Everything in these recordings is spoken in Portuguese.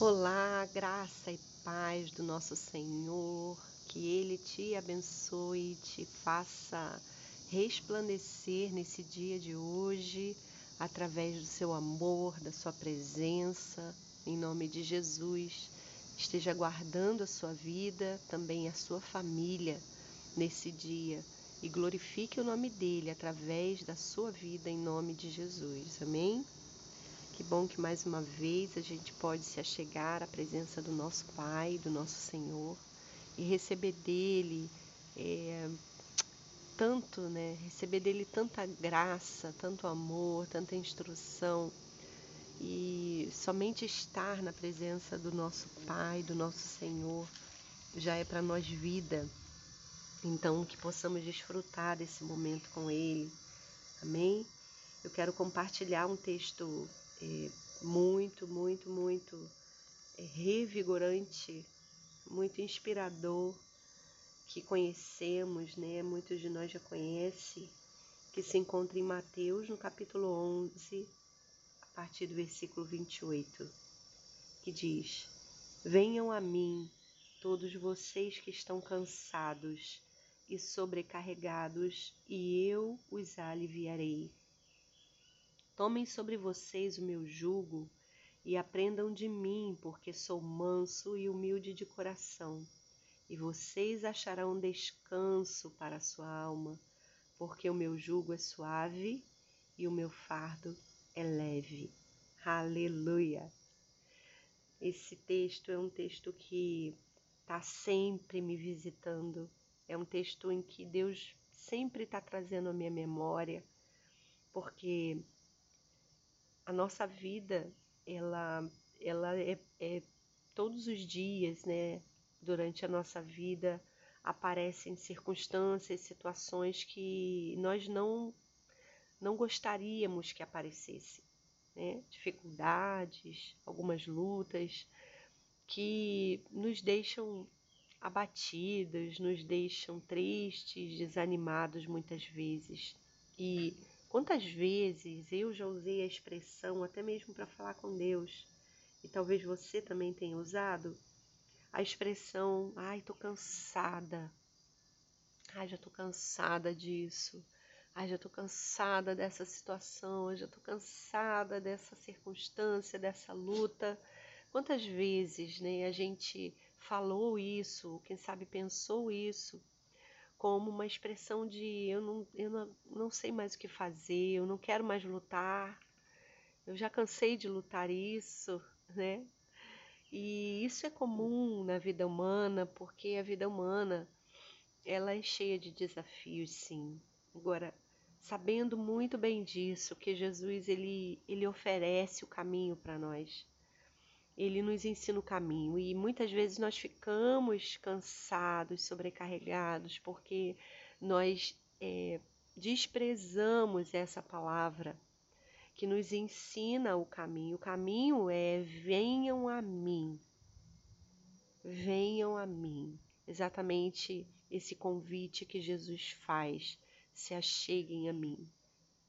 Olá, graça e paz do nosso Senhor, que Ele te abençoe e te faça resplandecer nesse dia de hoje, através do seu amor, da sua presença, em nome de Jesus. Esteja guardando a sua vida, também a sua família nesse dia e glorifique o nome dele através da sua vida, em nome de Jesus. Amém? Que bom que mais uma vez a gente pode se achegar à presença do nosso Pai, do nosso Senhor e receber dele é, tanto, né? Receber dele tanta graça, tanto amor, tanta instrução e somente estar na presença do nosso Pai, do nosso Senhor, já é para nós vida. Então, que possamos desfrutar desse momento com Ele. Amém? Eu quero compartilhar um texto é, muito, muito, muito revigorante, muito inspirador, que conhecemos, né? Muitos de nós já conhecem, que se encontra em Mateus, no capítulo 11, a partir do versículo 28, que diz: Venham a mim, todos vocês que estão cansados e sobrecarregados, e eu os aliviarei. Tomem sobre vocês o meu jugo e aprendam de mim, porque sou manso e humilde de coração, e vocês acharão descanso para a sua alma, porque o meu jugo é suave e o meu fardo é leve. Aleluia! Esse texto é um texto que está sempre me visitando, é um texto em que Deus sempre está trazendo a minha memória, porque a nossa vida, ela, ela é, é todos os dias, né? Durante a nossa vida aparecem circunstâncias, situações que nós não não gostaríamos que aparecesse, né? Dificuldades, algumas lutas que nos deixam abatidos, nos deixam tristes, desanimados muitas vezes. E Quantas vezes eu já usei a expressão, até mesmo para falar com Deus, e talvez você também tenha usado, a expressão: ai, tô cansada. Ai, já tô cansada disso. Ai, já tô cansada dessa situação. já tô cansada dessa circunstância, dessa luta. Quantas vezes, né, a gente falou isso, quem sabe pensou isso, como uma expressão de eu não, eu não, não sei mais o que fazer, eu não quero mais lutar, eu já cansei de lutar isso, né? E isso é comum na vida humana, porque a vida humana ela é cheia de desafios, sim. Agora, sabendo muito bem disso, que Jesus ele, ele oferece o caminho para nós ele nos ensina o caminho. E muitas vezes nós ficamos cansados, sobrecarregados, porque nós é, desprezamos essa palavra que nos ensina o caminho. O caminho é venham a mim, venham a mim. Exatamente esse convite que Jesus faz: se acheguem a mim,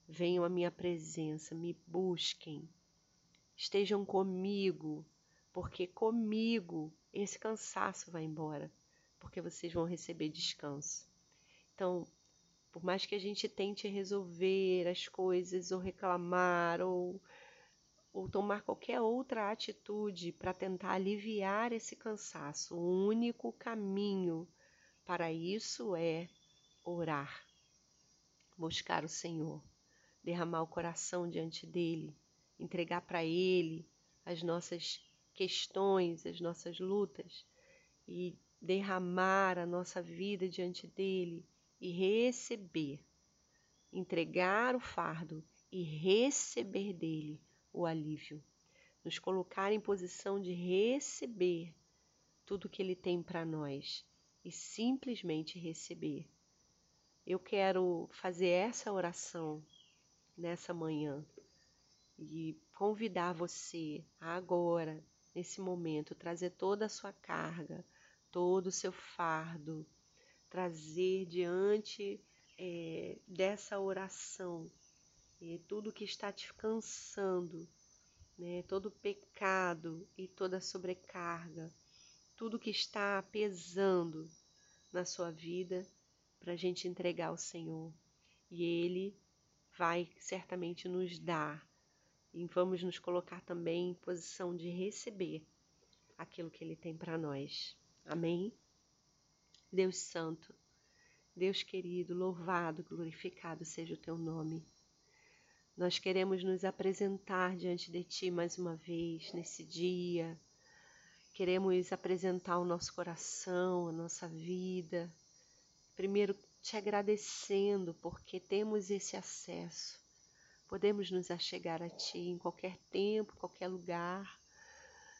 venham à minha presença, me busquem, estejam comigo porque comigo esse cansaço vai embora, porque vocês vão receber descanso. Então, por mais que a gente tente resolver as coisas ou reclamar ou ou tomar qualquer outra atitude para tentar aliviar esse cansaço, o único caminho para isso é orar, buscar o Senhor, derramar o coração diante dele, entregar para ele as nossas questões, as nossas lutas e derramar a nossa vida diante dele e receber, entregar o fardo e receber dele o alívio, nos colocar em posição de receber tudo que ele tem para nós e simplesmente receber. Eu quero fazer essa oração nessa manhã e convidar você agora nesse momento, trazer toda a sua carga, todo o seu fardo, trazer diante é, dessa oração é, tudo que está te cansando, né, todo pecado e toda sobrecarga, tudo que está pesando na sua vida para a gente entregar ao Senhor. E Ele vai certamente nos dar. E vamos nos colocar também em posição de receber aquilo que Ele tem para nós. Amém? Deus Santo, Deus querido, louvado, glorificado seja o teu nome. Nós queremos nos apresentar diante de Ti mais uma vez nesse dia. Queremos apresentar o nosso coração, a nossa vida. Primeiro, te agradecendo porque temos esse acesso. Podemos nos achegar a Ti em qualquer tempo, qualquer lugar.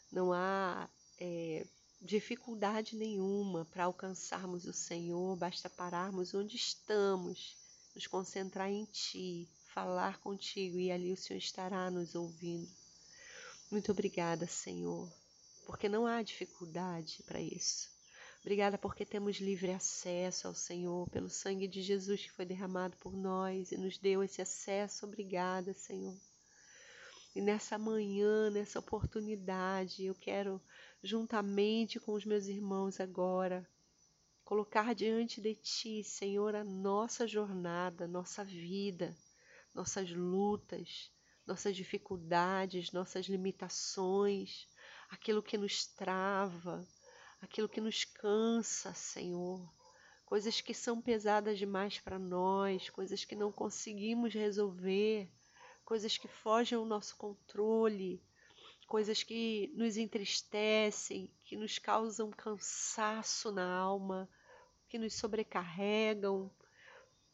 Não há é, dificuldade nenhuma para alcançarmos o Senhor, basta pararmos onde estamos, nos concentrar em Ti, falar contigo e ali o Senhor estará nos ouvindo. Muito obrigada, Senhor, porque não há dificuldade para isso. Obrigada porque temos livre acesso ao Senhor pelo sangue de Jesus que foi derramado por nós e nos deu esse acesso. Obrigada, Senhor. E nessa manhã, nessa oportunidade, eu quero, juntamente com os meus irmãos agora, colocar diante de Ti, Senhor, a nossa jornada, nossa vida nossas lutas, nossas dificuldades, nossas limitações, aquilo que nos trava, aquilo que nos cansa, Senhor. Coisas que são pesadas demais para nós, coisas que não conseguimos resolver, coisas que fogem ao nosso controle, coisas que nos entristecem, que nos causam cansaço na alma, que nos sobrecarregam,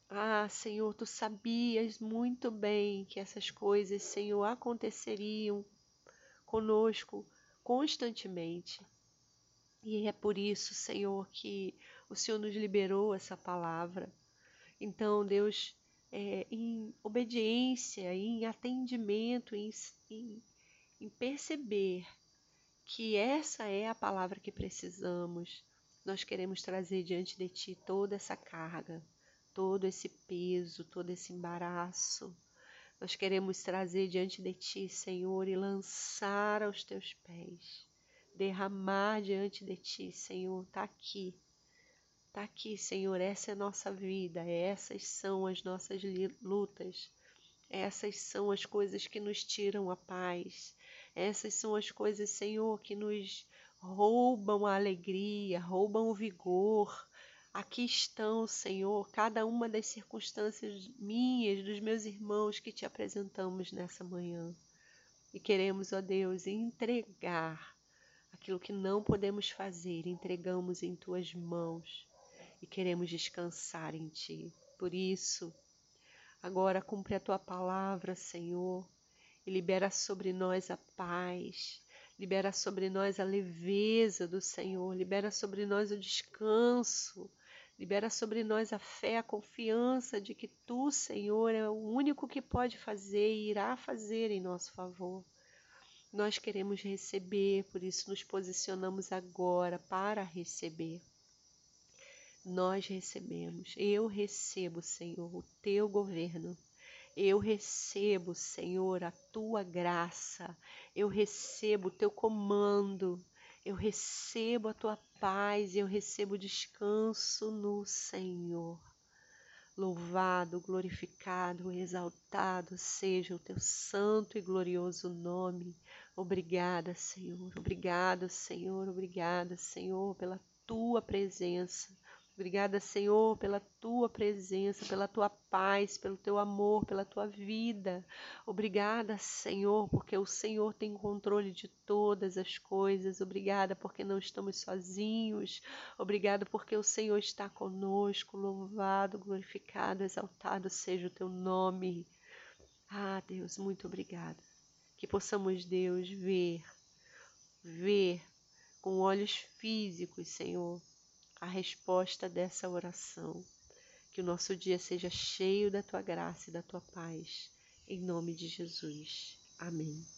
ah, Senhor, tu sabias muito bem que essas coisas, Senhor, aconteceriam conosco constantemente. E é por isso, Senhor, que o Senhor nos liberou essa palavra. Então, Deus, é, em obediência, em atendimento, em, em, em perceber que essa é a palavra que precisamos, nós queremos trazer diante de Ti toda essa carga todo esse peso, todo esse embaraço. Nós queremos trazer diante de Ti, Senhor, e lançar aos Teus pés. Derramar diante de Ti, Senhor. Está aqui. Está aqui, Senhor. Essa é a nossa vida. Essas são as nossas lutas. Essas são as coisas que nos tiram a paz. Essas são as coisas, Senhor, que nos roubam a alegria, roubam o vigor, Aqui estão, Senhor, cada uma das circunstâncias minhas, dos meus irmãos que te apresentamos nessa manhã. E queremos, ó Deus, entregar aquilo que não podemos fazer, entregamos em tuas mãos e queremos descansar em ti. Por isso, agora cumpre a tua palavra, Senhor, e libera sobre nós a paz, libera sobre nós a leveza do Senhor, libera sobre nós o descanso Libera sobre nós a fé, a confiança de que tu, Senhor, é o único que pode fazer e irá fazer em nosso favor. Nós queremos receber, por isso nos posicionamos agora para receber. Nós recebemos, eu recebo, Senhor, o teu governo. Eu recebo, Senhor, a tua graça. Eu recebo o teu comando. Eu recebo a tua paz eu recebo descanso no Senhor. Louvado, glorificado, exaltado seja o teu santo e glorioso nome. Obrigada, Senhor. Obrigada, Senhor. Obrigada, Senhor, pela tua presença. Obrigada, Senhor, pela tua presença, pela tua paz, pelo teu amor, pela tua vida. Obrigada, Senhor, porque o Senhor tem controle de todas as coisas. Obrigada porque não estamos sozinhos. Obrigada porque o Senhor está conosco. Louvado, glorificado, exaltado seja o teu nome. Ah, Deus, muito obrigada. Que possamos, Deus, ver, ver com olhos físicos, Senhor a resposta dessa oração. Que o nosso dia seja cheio da tua graça e da tua paz. Em nome de Jesus. Amém.